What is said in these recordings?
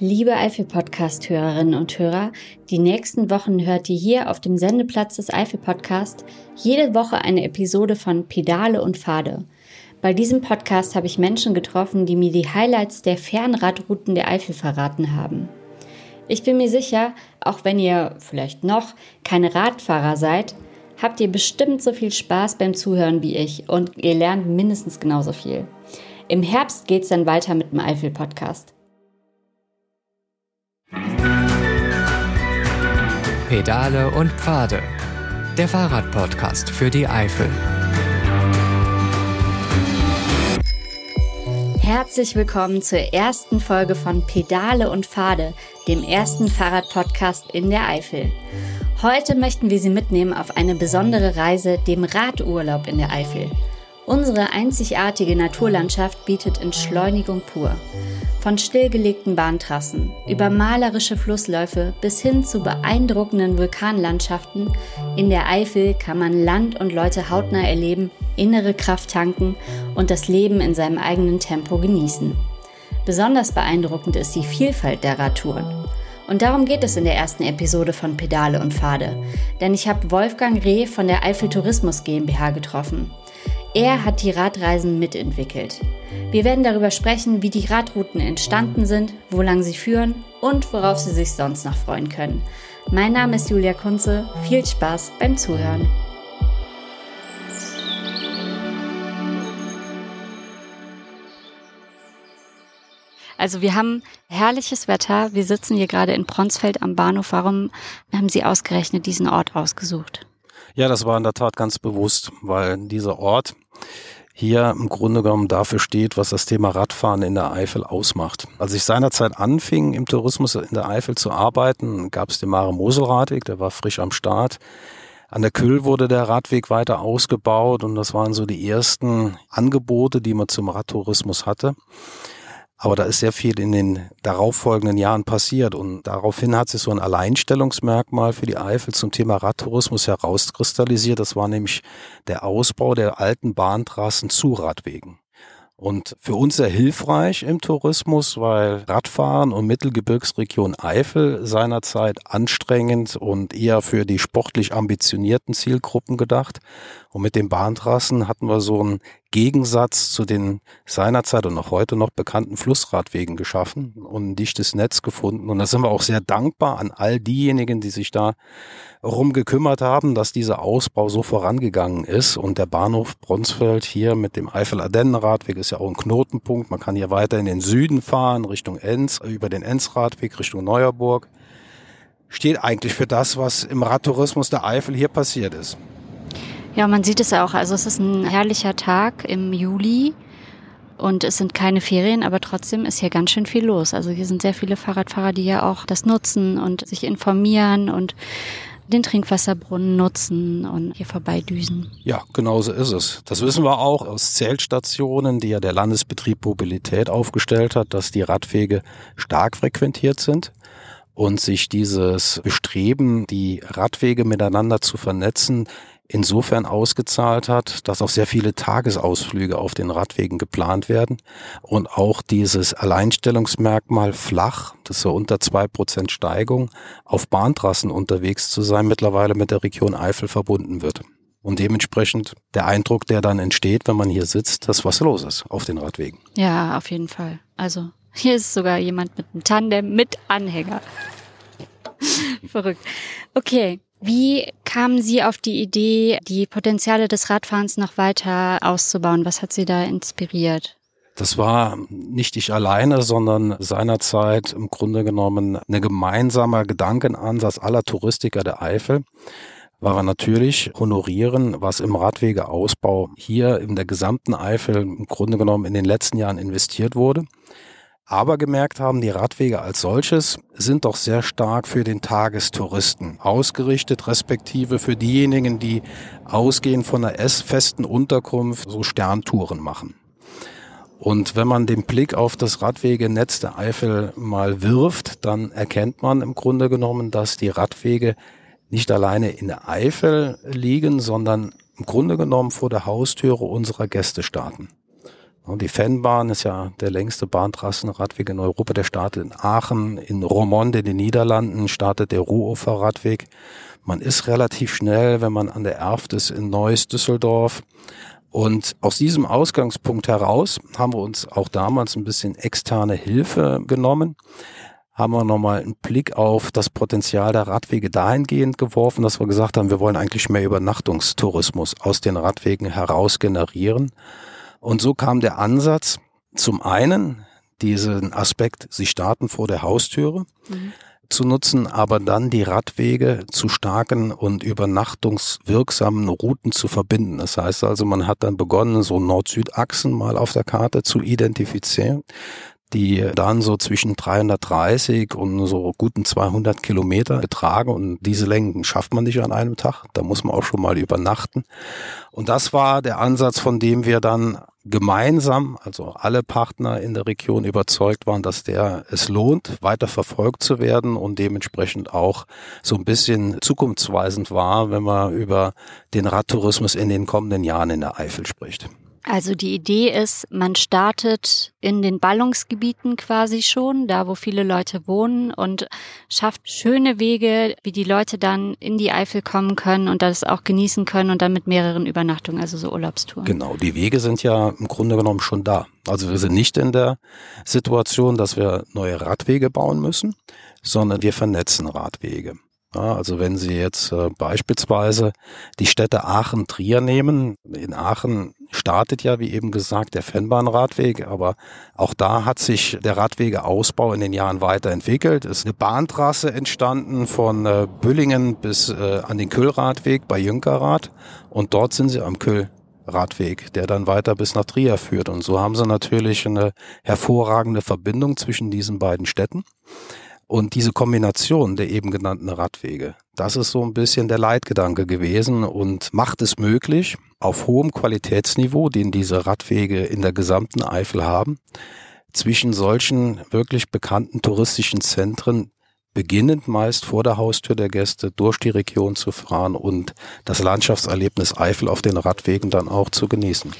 Liebe Eifel-Podcast-Hörerinnen und Hörer, die nächsten Wochen hört ihr hier auf dem Sendeplatz des Eifel-Podcast jede Woche eine Episode von Pedale und Pfade. Bei diesem Podcast habe ich Menschen getroffen, die mir die Highlights der Fernradrouten der Eifel verraten haben. Ich bin mir sicher, auch wenn ihr vielleicht noch keine Radfahrer seid, habt ihr bestimmt so viel Spaß beim Zuhören wie ich und ihr lernt mindestens genauso viel. Im Herbst geht es dann weiter mit dem Eifel-Podcast. Pedale und Pfade. Der Fahrradpodcast für die Eifel. Herzlich willkommen zur ersten Folge von Pedale und Pfade, dem ersten Fahrradpodcast in der Eifel. Heute möchten wir Sie mitnehmen auf eine besondere Reise, dem Radurlaub in der Eifel. Unsere einzigartige Naturlandschaft bietet Entschleunigung pur. Von stillgelegten Bahntrassen über malerische Flussläufe bis hin zu beeindruckenden Vulkanlandschaften in der Eifel kann man Land und Leute hautnah erleben, innere Kraft tanken und das Leben in seinem eigenen Tempo genießen. Besonders beeindruckend ist die Vielfalt der Radtouren. Und darum geht es in der ersten Episode von Pedale und Pfade. Denn ich habe Wolfgang Reh von der Eifel Tourismus GmbH getroffen. Er hat die Radreisen mitentwickelt. Wir werden darüber sprechen, wie die Radrouten entstanden sind, wo lang sie führen und worauf Sie sich sonst noch freuen können. Mein Name ist Julia Kunze. Viel Spaß beim Zuhören. Also wir haben herrliches Wetter. Wir sitzen hier gerade in Pronsfeld am Bahnhof. Warum haben Sie ausgerechnet diesen Ort ausgesucht? Ja, das war in der Tat ganz bewusst, weil dieser Ort hier im Grunde genommen dafür steht, was das Thema Radfahren in der Eifel ausmacht. Als ich seinerzeit anfing, im Tourismus in der Eifel zu arbeiten, gab es den Mare Mosel Radweg, der war frisch am Start. An der Kühl wurde der Radweg weiter ausgebaut und das waren so die ersten Angebote, die man zum Radtourismus hatte. Aber da ist sehr viel in den darauffolgenden Jahren passiert und daraufhin hat sich so ein Alleinstellungsmerkmal für die Eifel zum Thema Radtourismus herauskristallisiert. Das war nämlich der Ausbau der alten Bahntrassen zu Radwegen. Und für uns sehr hilfreich im Tourismus, weil Radfahren und Mittelgebirgsregion Eifel seinerzeit anstrengend und eher für die sportlich ambitionierten Zielgruppen gedacht. Und mit den Bahntrassen hatten wir so einen Gegensatz zu den seinerzeit und auch heute noch bekannten Flussradwegen geschaffen und ein dichtes Netz gefunden. Und da sind wir auch sehr dankbar an all diejenigen, die sich da rum gekümmert haben, dass dieser Ausbau so vorangegangen ist. Und der Bahnhof Bronsfeld hier mit dem Eifel-Ardennen-Radweg ist ja auch ein Knotenpunkt. Man kann hier weiter in den Süden fahren, Richtung Enz, über den Enz-Radweg, Richtung Neuerburg. Steht eigentlich für das, was im Radtourismus der Eifel hier passiert ist. Ja, man sieht es auch. Also es ist ein herrlicher Tag im Juli und es sind keine Ferien, aber trotzdem ist hier ganz schön viel los. Also hier sind sehr viele Fahrradfahrer, die ja auch das nutzen und sich informieren und den Trinkwasserbrunnen nutzen und hier vorbeidüsen. Ja, genauso ist es. Das wissen wir auch aus Zeltstationen, die ja der Landesbetrieb Mobilität aufgestellt hat, dass die Radwege stark frequentiert sind und sich dieses Bestreben, die Radwege miteinander zu vernetzen, insofern ausgezahlt hat, dass auch sehr viele Tagesausflüge auf den Radwegen geplant werden und auch dieses Alleinstellungsmerkmal flach, das ist so unter zwei Prozent Steigung, auf Bahntrassen unterwegs zu sein, mittlerweile mit der Region Eifel verbunden wird. Und dementsprechend der Eindruck, der dann entsteht, wenn man hier sitzt, dass was los ist auf den Radwegen. Ja, auf jeden Fall. Also hier ist sogar jemand mit einem Tandem mit Anhänger. Verrückt. Okay, wie kamen Sie auf die Idee, die Potenziale des Radfahrens noch weiter auszubauen? Was hat Sie da inspiriert? Das war nicht ich alleine, sondern seinerzeit im Grunde genommen ein gemeinsamer Gedankenansatz aller Touristiker der Eifel war er natürlich honorieren, was im Radwegeausbau hier in der gesamten Eifel im Grunde genommen in den letzten Jahren investiert wurde aber gemerkt haben, die Radwege als solches sind doch sehr stark für den Tagestouristen ausgerichtet, respektive für diejenigen, die ausgehend von einer festen Unterkunft so Sterntouren machen. Und wenn man den Blick auf das Radwegenetz der Eifel mal wirft, dann erkennt man im Grunde genommen, dass die Radwege nicht alleine in der Eifel liegen, sondern im Grunde genommen vor der Haustüre unserer Gäste starten. Und die Fennbahn ist ja der längste Bahntrassenradweg in Europa. Der startet in Aachen, in Roermonde in den Niederlanden startet der Ruhufer Radweg. Man ist relativ schnell, wenn man an der Erft ist, in Neuss, Düsseldorf. Und aus diesem Ausgangspunkt heraus haben wir uns auch damals ein bisschen externe Hilfe genommen haben wir nochmal einen Blick auf das Potenzial der Radwege dahingehend geworfen, dass wir gesagt haben, wir wollen eigentlich mehr Übernachtungstourismus aus den Radwegen heraus generieren. Und so kam der Ansatz, zum einen diesen Aspekt, sie starten vor der Haustüre, mhm. zu nutzen, aber dann die Radwege zu starken und übernachtungswirksamen Routen zu verbinden. Das heißt also, man hat dann begonnen, so Nord-Süd-Achsen mal auf der Karte zu identifizieren die dann so zwischen 330 und so guten 200 Kilometer betragen und diese Längen schafft man nicht an einem Tag. Da muss man auch schon mal übernachten. Und das war der Ansatz, von dem wir dann gemeinsam, also alle Partner in der Region überzeugt waren, dass der es lohnt, weiter verfolgt zu werden und dementsprechend auch so ein bisschen zukunftsweisend war, wenn man über den Radtourismus in den kommenden Jahren in der Eifel spricht. Also die Idee ist, man startet in den Ballungsgebieten quasi schon, da wo viele Leute wohnen und schafft schöne Wege, wie die Leute dann in die Eifel kommen können und das auch genießen können und dann mit mehreren Übernachtungen, also so Urlaubstouren. Genau, die Wege sind ja im Grunde genommen schon da. Also wir sind nicht in der Situation, dass wir neue Radwege bauen müssen, sondern wir vernetzen Radwege. Ja, also wenn Sie jetzt äh, beispielsweise die Städte Aachen-Trier nehmen, in Aachen startet ja, wie eben gesagt, der Fennbahnradweg, aber auch da hat sich der Radwegeausbau in den Jahren weiterentwickelt. Es ist eine Bahntrasse entstanden von äh, Büllingen bis äh, an den Kühlradweg bei Jünkerath und dort sind sie am Kühlradweg, der dann weiter bis nach Trier führt. Und so haben sie natürlich eine hervorragende Verbindung zwischen diesen beiden Städten. Und diese Kombination der eben genannten Radwege, das ist so ein bisschen der Leitgedanke gewesen und macht es möglich, auf hohem Qualitätsniveau, den diese Radwege in der gesamten Eifel haben, zwischen solchen wirklich bekannten touristischen Zentren beginnend meist vor der Haustür der Gäste durch die Region zu fahren und das Landschaftserlebnis Eifel auf den Radwegen dann auch zu genießen.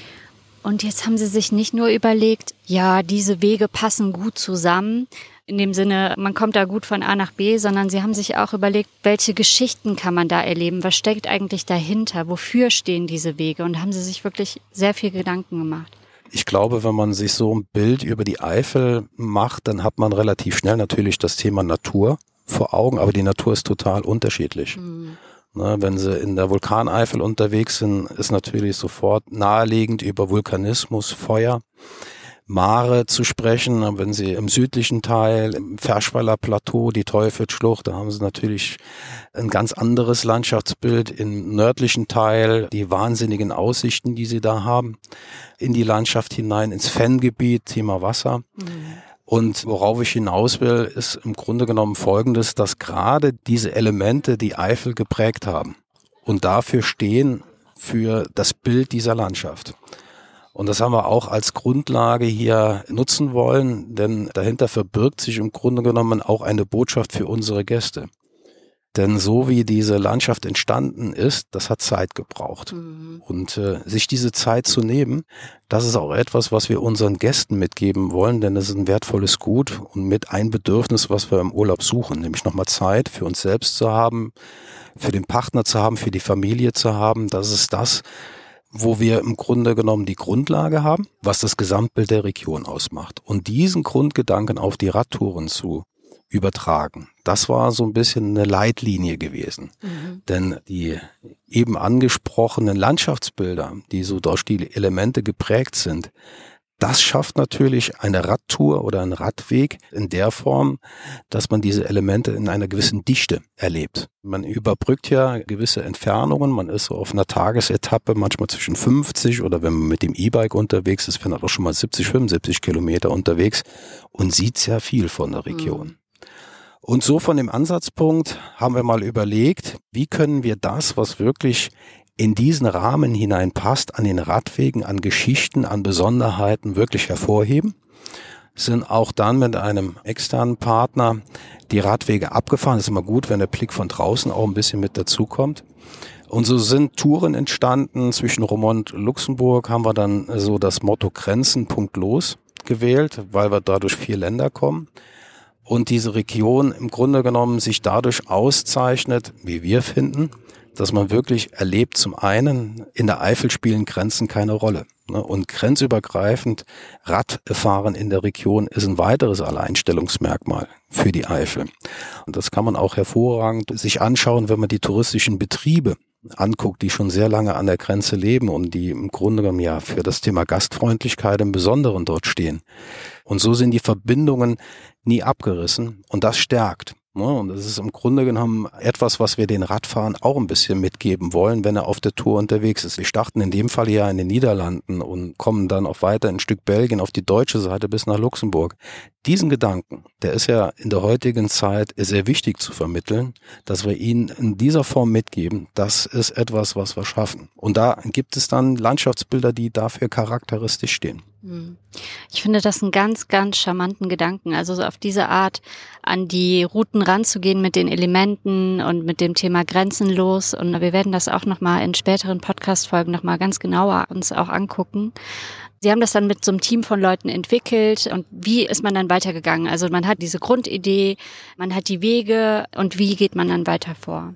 Und jetzt haben Sie sich nicht nur überlegt, ja, diese Wege passen gut zusammen, in dem Sinne, man kommt da gut von A nach B, sondern sie haben sich auch überlegt, welche Geschichten kann man da erleben? Was steckt eigentlich dahinter? Wofür stehen diese Wege? Und haben sie sich wirklich sehr viel Gedanken gemacht. Ich glaube, wenn man sich so ein Bild über die Eifel macht, dann hat man relativ schnell natürlich das Thema Natur vor Augen, aber die Natur ist total unterschiedlich. Mhm. Ne, wenn sie in der Vulkaneifel unterwegs sind, ist natürlich sofort naheliegend über Vulkanismus, Feuer. Mare zu sprechen. Wenn Sie im südlichen Teil, im Ferschweiler Plateau, die Teufelsschlucht, da haben Sie natürlich ein ganz anderes Landschaftsbild. Im nördlichen Teil die wahnsinnigen Aussichten, die Sie da haben, in die Landschaft hinein, ins Fenngebiet, Thema Wasser. Mhm. Und worauf ich hinaus will, ist im Grunde genommen Folgendes, dass gerade diese Elemente die Eifel geprägt haben und dafür stehen für das Bild dieser Landschaft. Und das haben wir auch als Grundlage hier nutzen wollen, denn dahinter verbirgt sich im Grunde genommen auch eine Botschaft für unsere Gäste. Denn so wie diese Landschaft entstanden ist, das hat Zeit gebraucht. Mhm. Und äh, sich diese Zeit zu nehmen, das ist auch etwas, was wir unseren Gästen mitgeben wollen, denn es ist ein wertvolles Gut und mit ein Bedürfnis, was wir im Urlaub suchen, nämlich nochmal Zeit für uns selbst zu haben, für den Partner zu haben, für die Familie zu haben. Das ist das, wo wir im Grunde genommen die Grundlage haben, was das Gesamtbild der Region ausmacht. Und diesen Grundgedanken auf die Radtouren zu übertragen, das war so ein bisschen eine Leitlinie gewesen. Mhm. Denn die eben angesprochenen Landschaftsbilder, die so durch die Elemente geprägt sind, das schafft natürlich eine Radtour oder einen Radweg in der Form, dass man diese Elemente in einer gewissen Dichte erlebt. Man überbrückt ja gewisse Entfernungen. Man ist so auf einer Tagesetappe manchmal zwischen 50 oder wenn man mit dem E-Bike unterwegs ist, wenn man auch schon mal 70, 75 Kilometer unterwegs und sieht sehr viel von der Region. Mhm. Und so von dem Ansatzpunkt haben wir mal überlegt, wie können wir das, was wirklich in diesen Rahmen hineinpasst, an den Radwegen, an Geschichten, an Besonderheiten wirklich hervorheben. Sind auch dann mit einem externen Partner die Radwege abgefahren. Das ist immer gut, wenn der Blick von draußen auch ein bisschen mit dazukommt. Und so sind Touren entstanden. Zwischen Romont und Luxemburg haben wir dann so das Motto Grenzen punktlos gewählt, weil wir dadurch vier Länder kommen. Und diese Region im Grunde genommen sich dadurch auszeichnet, wie wir finden, dass man wirklich erlebt, zum einen, in der Eifel spielen Grenzen keine Rolle. Ne? Und grenzübergreifend Radfahren in der Region ist ein weiteres Alleinstellungsmerkmal für die Eifel. Und das kann man auch hervorragend sich anschauen, wenn man die touristischen Betriebe anguckt, die schon sehr lange an der Grenze leben und die im Grunde genommen ja für das Thema Gastfreundlichkeit im Besonderen dort stehen. Und so sind die Verbindungen nie abgerissen und das stärkt. Ne? Und das ist im Grunde genommen etwas, was wir den Radfahrern auch ein bisschen mitgeben wollen, wenn er auf der Tour unterwegs ist. Wir starten in dem Fall ja in den Niederlanden und kommen dann auch weiter ein Stück Belgien auf die deutsche Seite bis nach Luxemburg. Diesen Gedanken, der ist ja in der heutigen Zeit sehr wichtig zu vermitteln, dass wir ihn in dieser Form mitgeben. Das ist etwas, was wir schaffen. Und da gibt es dann Landschaftsbilder, die dafür charakteristisch stehen. Hm. Ich finde das einen ganz, ganz charmanten Gedanken. Also so auf diese Art an die Routen ranzugehen mit den Elementen und mit dem Thema grenzenlos. Und wir werden das auch nochmal in späteren Podcast-Folgen nochmal ganz genauer uns auch angucken. Sie haben das dann mit so einem Team von Leuten entwickelt und wie ist man dann weitergegangen? Also man hat diese Grundidee, man hat die Wege und wie geht man dann weiter vor?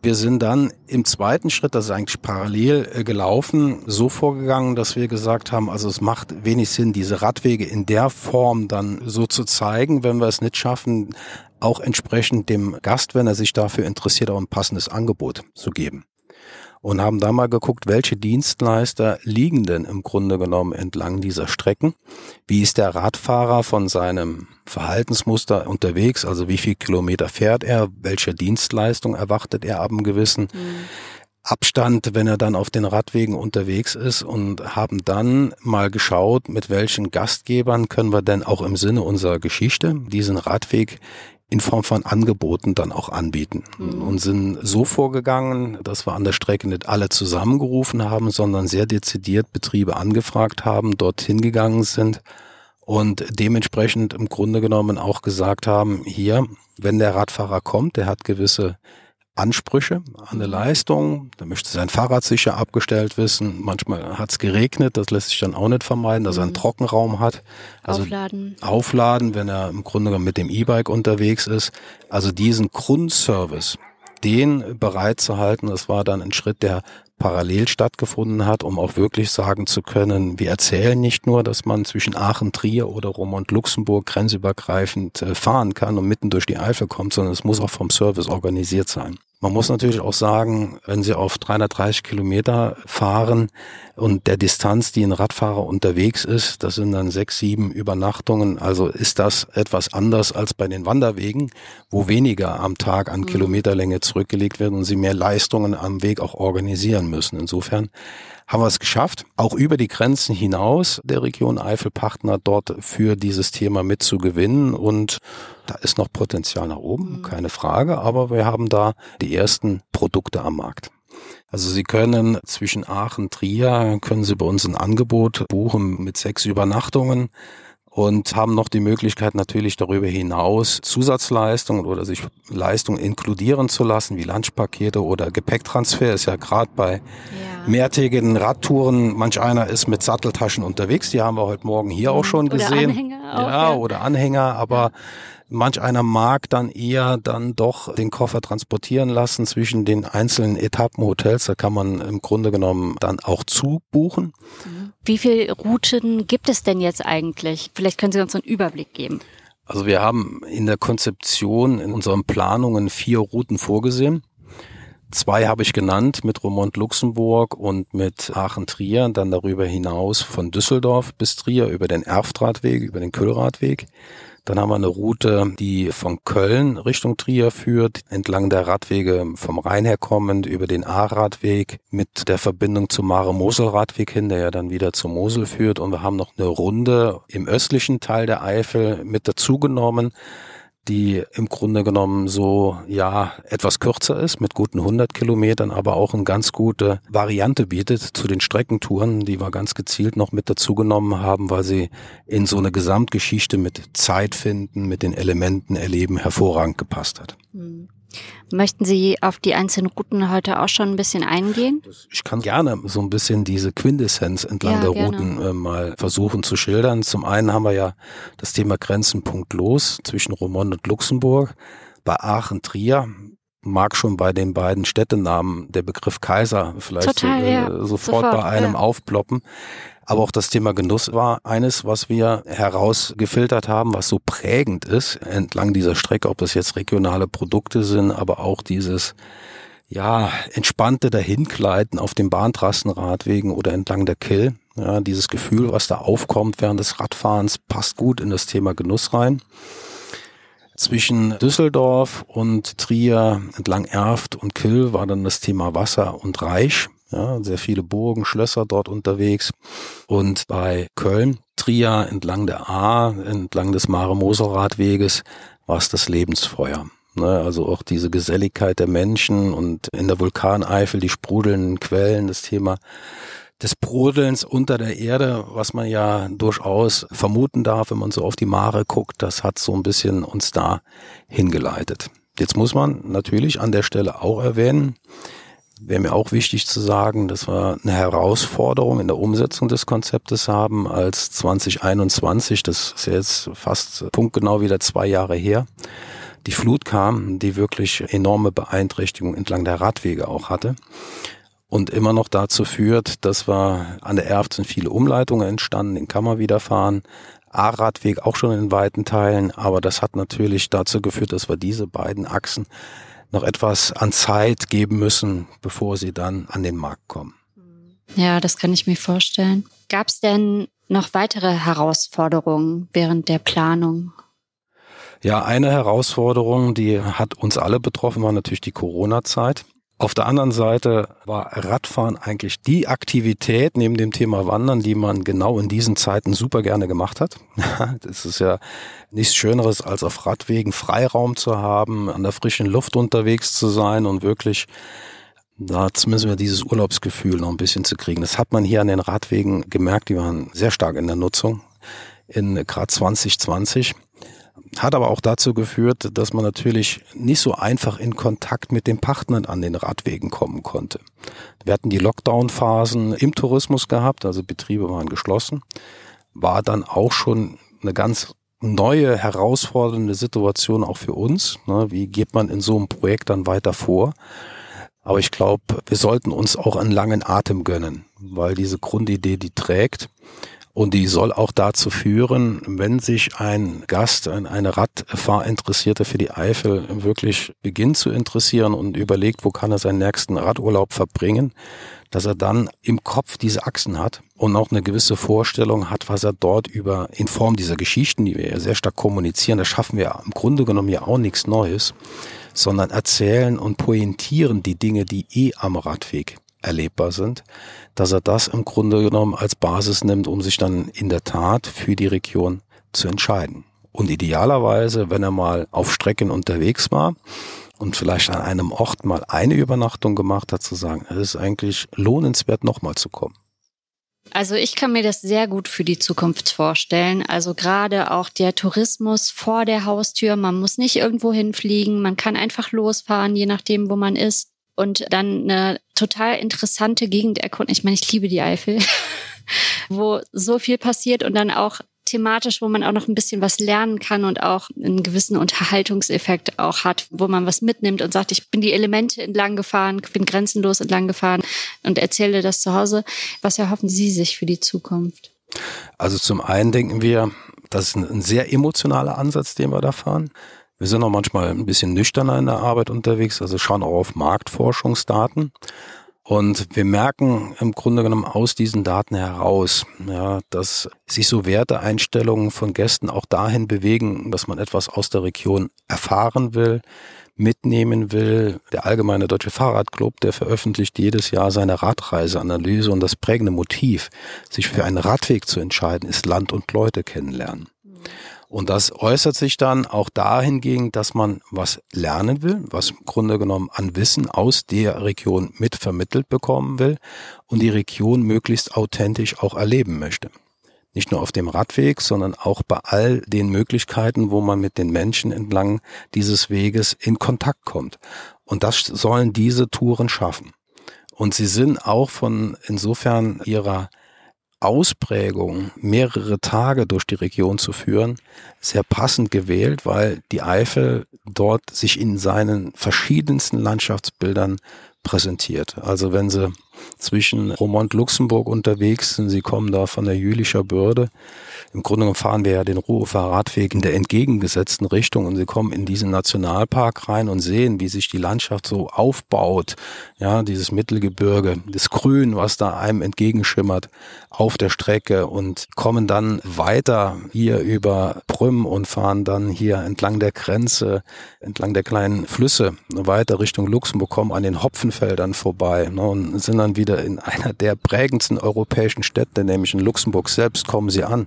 Wir sind dann im zweiten Schritt, das ist eigentlich parallel äh, gelaufen, so vorgegangen, dass wir gesagt haben, also es macht wenig Sinn, diese Radwege in der Form dann so zu zeigen, wenn wir es nicht schaffen, auch entsprechend dem Gast, wenn er sich dafür interessiert, auch ein passendes Angebot zu geben und haben da mal geguckt, welche Dienstleister liegen denn im Grunde genommen entlang dieser Strecken. Wie ist der Radfahrer von seinem Verhaltensmuster unterwegs? Also wie viel Kilometer fährt er? Welche Dienstleistung erwartet er ab einem gewissen mhm. Abstand, wenn er dann auf den Radwegen unterwegs ist und haben dann mal geschaut, mit welchen Gastgebern können wir denn auch im Sinne unserer Geschichte diesen Radweg in Form von Angeboten dann auch anbieten. Mhm. Und sind so vorgegangen, dass wir an der Strecke nicht alle zusammengerufen haben, sondern sehr dezidiert Betriebe angefragt haben, dorthin gegangen sind und dementsprechend im Grunde genommen auch gesagt haben, hier, wenn der Radfahrer kommt, der hat gewisse Ansprüche an eine Leistung. Da möchte sein Fahrrad sicher abgestellt wissen. Manchmal hat es geregnet, das lässt sich dann auch nicht vermeiden, dass er einen mhm. Trockenraum hat. Also aufladen. Aufladen, wenn er im Grunde genommen mit dem E-Bike unterwegs ist. Also diesen Grundservice, den bereit zu halten, das war dann ein Schritt, der parallel stattgefunden hat, um auch wirklich sagen zu können, wir erzählen nicht nur, dass man zwischen Aachen, Trier oder Rom und Luxemburg grenzübergreifend äh, fahren kann und mitten durch die Eifel kommt, sondern es muss auch vom Service organisiert sein. Man muss natürlich auch sagen, wenn Sie auf 330 Kilometer fahren und der Distanz, die ein Radfahrer unterwegs ist, das sind dann sechs, sieben Übernachtungen. Also ist das etwas anders als bei den Wanderwegen, wo weniger am Tag an mhm. Kilometerlänge zurückgelegt werden und Sie mehr Leistungen am Weg auch organisieren müssen. Insofern haben wir es geschafft, auch über die Grenzen hinaus der Region Eifelpartner dort für dieses Thema mitzugewinnen. Und da ist noch Potenzial nach oben, mhm. keine Frage, aber wir haben da die ersten Produkte am Markt. Also Sie können zwischen Aachen, Trier, können Sie bei uns ein Angebot buchen mit sechs Übernachtungen und haben noch die Möglichkeit natürlich darüber hinaus Zusatzleistungen oder sich Leistungen inkludieren zu lassen, wie Lunchpakete oder Gepäcktransfer ist ja gerade bei ja. Mehrtägigen Radtouren. Manch einer ist mit Satteltaschen unterwegs, die haben wir heute Morgen hier auch mhm. schon oder gesehen. Anhänger auch, ja, ja, oder Anhänger, aber Manch einer mag dann eher dann doch den Koffer transportieren lassen zwischen den einzelnen Etappen Hotels. Da kann man im Grunde genommen dann auch zubuchen. Wie viele Routen gibt es denn jetzt eigentlich? Vielleicht können Sie uns einen Überblick geben. Also wir haben in der Konzeption, in unseren Planungen vier Routen vorgesehen. Zwei habe ich genannt mit Romont Luxemburg und mit Aachen Trier, dann darüber hinaus von Düsseldorf bis Trier über den Erftradweg, über den Kühlradweg. Dann haben wir eine Route, die von Köln Richtung Trier führt, entlang der Radwege vom Rhein her kommend, über den A-Radweg mit der Verbindung zum Mare-Mosel-Radweg hin, der ja dann wieder zur Mosel führt. Und wir haben noch eine Runde im östlichen Teil der Eifel mit dazugenommen die im Grunde genommen so, ja, etwas kürzer ist, mit guten 100 Kilometern, aber auch eine ganz gute Variante bietet zu den Streckentouren, die wir ganz gezielt noch mit dazu genommen haben, weil sie in so eine Gesamtgeschichte mit Zeit finden, mit den Elementen erleben, hervorragend gepasst hat. Hm. Möchten Sie auf die einzelnen Routen heute auch schon ein bisschen eingehen? Ich kann gerne so ein bisschen diese Quintessenz entlang ja, der gerne. Routen äh, mal versuchen zu schildern. Zum einen haben wir ja das Thema Grenzen punktlos zwischen Romont und Luxemburg. Bei Aachen, Trier mag schon bei den beiden Städtenamen der Begriff Kaiser vielleicht Total, so, äh, ja. sofort, sofort, bei einem ja. aufploppen. Aber auch das Thema Genuss war eines, was wir herausgefiltert haben, was so prägend ist entlang dieser Strecke, ob das jetzt regionale Produkte sind, aber auch dieses ja, entspannte Dahinkleiden auf den Bahntrassenradwegen oder entlang der Kill. Ja, dieses Gefühl, was da aufkommt während des Radfahrens, passt gut in das Thema Genuss rein. Zwischen Düsseldorf und Trier entlang Erft und Kill war dann das Thema Wasser und Reich. Ja, sehr viele Burgen, Schlösser dort unterwegs. Und bei Köln, Trier entlang der A, entlang des Mare-Mosel-Radweges war es das Lebensfeuer. Ne, also auch diese Geselligkeit der Menschen und in der Vulkaneifel die sprudelnden Quellen, das Thema des Brodelns unter der Erde, was man ja durchaus vermuten darf, wenn man so auf die Mare guckt, das hat so ein bisschen uns da hingeleitet. Jetzt muss man natürlich an der Stelle auch erwähnen, wäre mir auch wichtig zu sagen, dass wir eine Herausforderung in der Umsetzung des Konzeptes haben als 2021, das ist jetzt fast punktgenau wieder zwei Jahre her, die Flut kam, die wirklich enorme Beeinträchtigung entlang der Radwege auch hatte und immer noch dazu führt, dass wir an der Erft sind viele Umleitungen entstanden, den kann man wieder fahren. A-Radweg auch schon in weiten Teilen, aber das hat natürlich dazu geführt, dass wir diese beiden Achsen noch etwas an Zeit geben müssen, bevor sie dann an den Markt kommen. Ja, das kann ich mir vorstellen. Gab es denn noch weitere Herausforderungen während der Planung? Ja, eine Herausforderung, die hat uns alle betroffen, war natürlich die Corona-Zeit. Auf der anderen Seite war Radfahren eigentlich die Aktivität neben dem Thema Wandern, die man genau in diesen Zeiten super gerne gemacht hat. Das ist ja nichts Schöneres, als auf Radwegen Freiraum zu haben, an der frischen Luft unterwegs zu sein und wirklich da zumindest wir dieses Urlaubsgefühl noch ein bisschen zu kriegen. Das hat man hier an den Radwegen gemerkt, die waren sehr stark in der Nutzung in gerade 2020. Hat aber auch dazu geführt, dass man natürlich nicht so einfach in Kontakt mit den Partnern an den Radwegen kommen konnte. Wir hatten die Lockdown-Phasen im Tourismus gehabt, also Betriebe waren geschlossen. War dann auch schon eine ganz neue, herausfordernde Situation auch für uns. Ne? Wie geht man in so einem Projekt dann weiter vor? Aber ich glaube, wir sollten uns auch einen langen Atem gönnen, weil diese Grundidee, die trägt. Und die soll auch dazu führen, wenn sich ein Gast, ein, eine Radfahrinteressierte für die Eifel wirklich beginnt zu interessieren und überlegt, wo kann er seinen nächsten Radurlaub verbringen, dass er dann im Kopf diese Achsen hat und auch eine gewisse Vorstellung hat, was er dort über in Form dieser Geschichten, die wir ja sehr stark kommunizieren, da schaffen wir im Grunde genommen ja auch nichts Neues, sondern erzählen und pointieren die Dinge, die eh am Radweg erlebbar sind, dass er das im Grunde genommen als Basis nimmt, um sich dann in der Tat für die Region zu entscheiden. Und idealerweise, wenn er mal auf Strecken unterwegs war und vielleicht an einem Ort mal eine Übernachtung gemacht hat, zu sagen, es ist eigentlich lohnenswert, nochmal zu kommen. Also ich kann mir das sehr gut für die Zukunft vorstellen. Also gerade auch der Tourismus vor der Haustür. Man muss nicht irgendwo hinfliegen. Man kann einfach losfahren, je nachdem, wo man ist und dann eine total interessante Gegend erkunden. Ich meine, ich liebe die Eifel, wo so viel passiert und dann auch thematisch, wo man auch noch ein bisschen was lernen kann und auch einen gewissen Unterhaltungseffekt auch hat, wo man was mitnimmt und sagt, ich bin die Elemente entlang gefahren, bin grenzenlos entlang gefahren und erzähle das zu Hause. Was erhoffen Sie sich für die Zukunft? Also zum einen denken wir, das ist ein sehr emotionaler Ansatz, den wir da fahren. Wir sind auch manchmal ein bisschen nüchterner in der Arbeit unterwegs, also schauen auch auf Marktforschungsdaten. Und wir merken im Grunde genommen aus diesen Daten heraus, ja, dass sich so Werteeinstellungen von Gästen auch dahin bewegen, dass man etwas aus der Region erfahren will, mitnehmen will. Der Allgemeine Deutsche Fahrradclub, der veröffentlicht jedes Jahr seine Radreiseanalyse und das prägende Motiv, sich für einen Radweg zu entscheiden, ist Land und Leute kennenlernen. Und das äußert sich dann auch dahingehend, dass man was lernen will, was im Grunde genommen an Wissen aus der Region mit vermittelt bekommen will und die Region möglichst authentisch auch erleben möchte. Nicht nur auf dem Radweg, sondern auch bei all den Möglichkeiten, wo man mit den Menschen entlang dieses Weges in Kontakt kommt. Und das sollen diese Touren schaffen. Und sie sind auch von insofern ihrer Ausprägung, mehrere Tage durch die Region zu führen, sehr passend gewählt, weil die Eifel dort sich in seinen verschiedensten Landschaftsbildern präsentiert. Also wenn Sie zwischen Romont Luxemburg unterwegs sind, Sie kommen da von der Jülicher Bürde. Im Grunde genommen fahren wir ja den Ruhrhofer Radweg in der entgegengesetzten Richtung und Sie kommen in diesen Nationalpark rein und sehen, wie sich die Landschaft so aufbaut. Ja, dieses Mittelgebirge, das Grün, was da einem entgegenschimmert auf der Strecke und kommen dann weiter hier über Prüm und fahren dann hier entlang der Grenze, entlang der kleinen Flüsse weiter Richtung Luxemburg, kommen an den Hopfenfeldern vorbei ne, und sind dann wieder in einer der prägendsten europäischen Städte, nämlich in Luxemburg selbst, kommen sie an.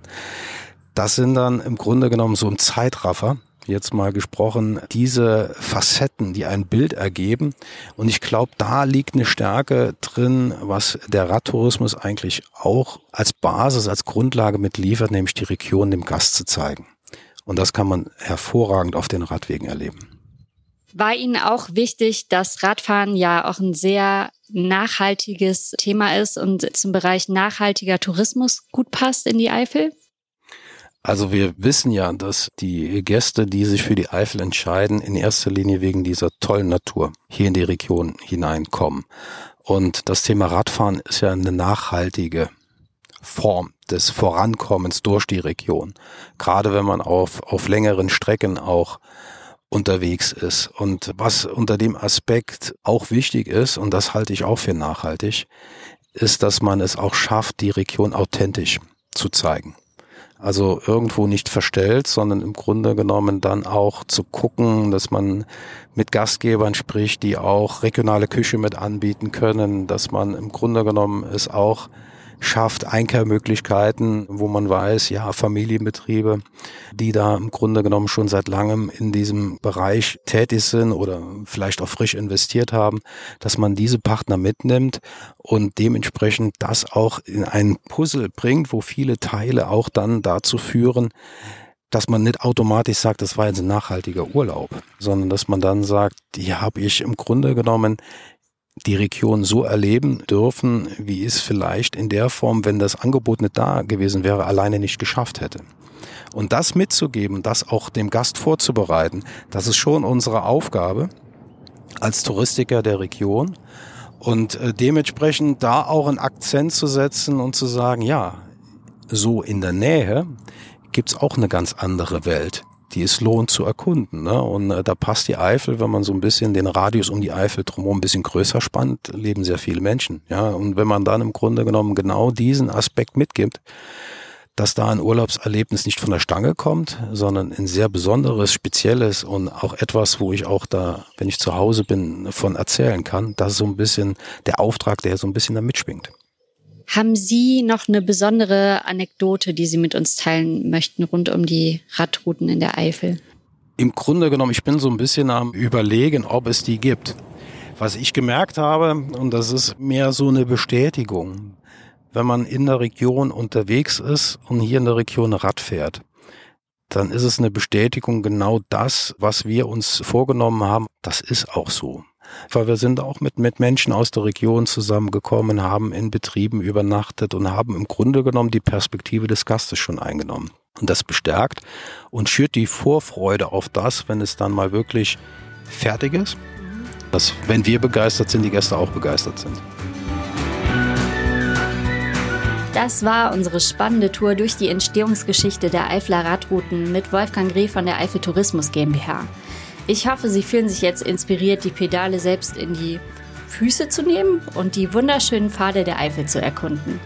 Das sind dann im Grunde genommen so ein Zeitraffer, jetzt mal gesprochen, diese Facetten, die ein Bild ergeben. Und ich glaube, da liegt eine Stärke drin, was der Radtourismus eigentlich auch als Basis, als Grundlage mitliefert, nämlich die Region dem Gast zu zeigen. Und das kann man hervorragend auf den Radwegen erleben. War Ihnen auch wichtig, dass Radfahren ja auch ein sehr nachhaltiges Thema ist und zum Bereich nachhaltiger Tourismus gut passt in die Eifel? Also wir wissen ja, dass die Gäste, die sich für die Eifel entscheiden, in erster Linie wegen dieser tollen Natur hier in die Region hineinkommen. Und das Thema Radfahren ist ja eine nachhaltige Form des Vorankommens durch die Region. Gerade wenn man auf, auf längeren Strecken auch unterwegs ist. Und was unter dem Aspekt auch wichtig ist, und das halte ich auch für nachhaltig, ist, dass man es auch schafft, die Region authentisch zu zeigen. Also irgendwo nicht verstellt, sondern im Grunde genommen dann auch zu gucken, dass man mit Gastgebern spricht, die auch regionale Küche mit anbieten können, dass man im Grunde genommen es auch schafft Einkehrmöglichkeiten, wo man weiß, ja, Familienbetriebe, die da im Grunde genommen schon seit langem in diesem Bereich tätig sind oder vielleicht auch frisch investiert haben, dass man diese Partner mitnimmt und dementsprechend das auch in ein Puzzle bringt, wo viele Teile auch dann dazu führen, dass man nicht automatisch sagt, das war jetzt ein nachhaltiger Urlaub, sondern dass man dann sagt, hier habe ich im Grunde genommen die Region so erleben dürfen, wie es vielleicht in der Form, wenn das Angebot nicht da gewesen wäre, alleine nicht geschafft hätte. Und das mitzugeben, das auch dem Gast vorzubereiten, das ist schon unsere Aufgabe als Touristiker der Region. Und äh, dementsprechend da auch einen Akzent zu setzen und zu sagen, ja, so in der Nähe gibt's auch eine ganz andere Welt die es lohnt zu erkunden. Ne? Und äh, da passt die Eifel, wenn man so ein bisschen den Radius um die Eifel drumherum ein bisschen größer spannt, leben sehr viele Menschen. Ja, und wenn man dann im Grunde genommen genau diesen Aspekt mitgibt, dass da ein Urlaubserlebnis nicht von der Stange kommt, sondern ein sehr besonderes, spezielles und auch etwas, wo ich auch da, wenn ich zu Hause bin, von erzählen kann. Das ist so ein bisschen der Auftrag, der so ein bisschen da mitschwingt. Haben Sie noch eine besondere Anekdote, die Sie mit uns teilen möchten rund um die Radrouten in der Eifel? Im Grunde genommen, ich bin so ein bisschen am Überlegen, ob es die gibt. Was ich gemerkt habe, und das ist mehr so eine Bestätigung, wenn man in der Region unterwegs ist und hier in der Region Rad fährt, dann ist es eine Bestätigung, genau das, was wir uns vorgenommen haben, das ist auch so weil wir sind auch mit, mit Menschen aus der Region zusammengekommen, haben in Betrieben übernachtet und haben im Grunde genommen die Perspektive des Gastes schon eingenommen. Und das bestärkt und schürt die Vorfreude auf das, wenn es dann mal wirklich fertig ist, dass wenn wir begeistert sind, die Gäste auch begeistert sind. Das war unsere spannende Tour durch die Entstehungsgeschichte der Eifler Radrouten mit Wolfgang Greh von der Eifel Tourismus GmbH. Ich hoffe, Sie fühlen sich jetzt inspiriert, die Pedale selbst in die Füße zu nehmen und die wunderschönen Pfade der Eifel zu erkunden.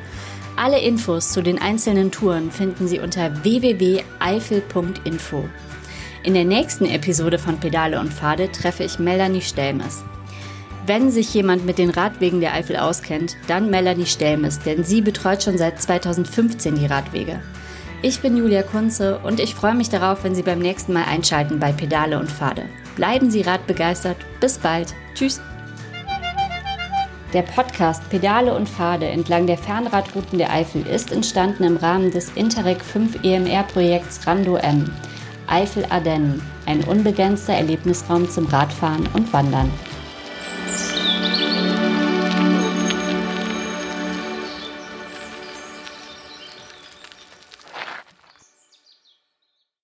Alle Infos zu den einzelnen Touren finden Sie unter www.eifel.info. In der nächsten Episode von Pedale und Pfade treffe ich Melanie Stelmes. Wenn sich jemand mit den Radwegen der Eifel auskennt, dann Melanie Stelmes, denn sie betreut schon seit 2015 die Radwege. Ich bin Julia Kunze und ich freue mich darauf, wenn Sie beim nächsten Mal einschalten bei Pedale und Pfade. Bleiben Sie radbegeistert. Bis bald. Tschüss. Der Podcast Pedale und Pfade entlang der Fernradrouten der Eifel ist entstanden im Rahmen des Interreg 5 EMR-Projekts Rando M. Eifel Ardennen, ein unbegrenzter Erlebnisraum zum Radfahren und Wandern.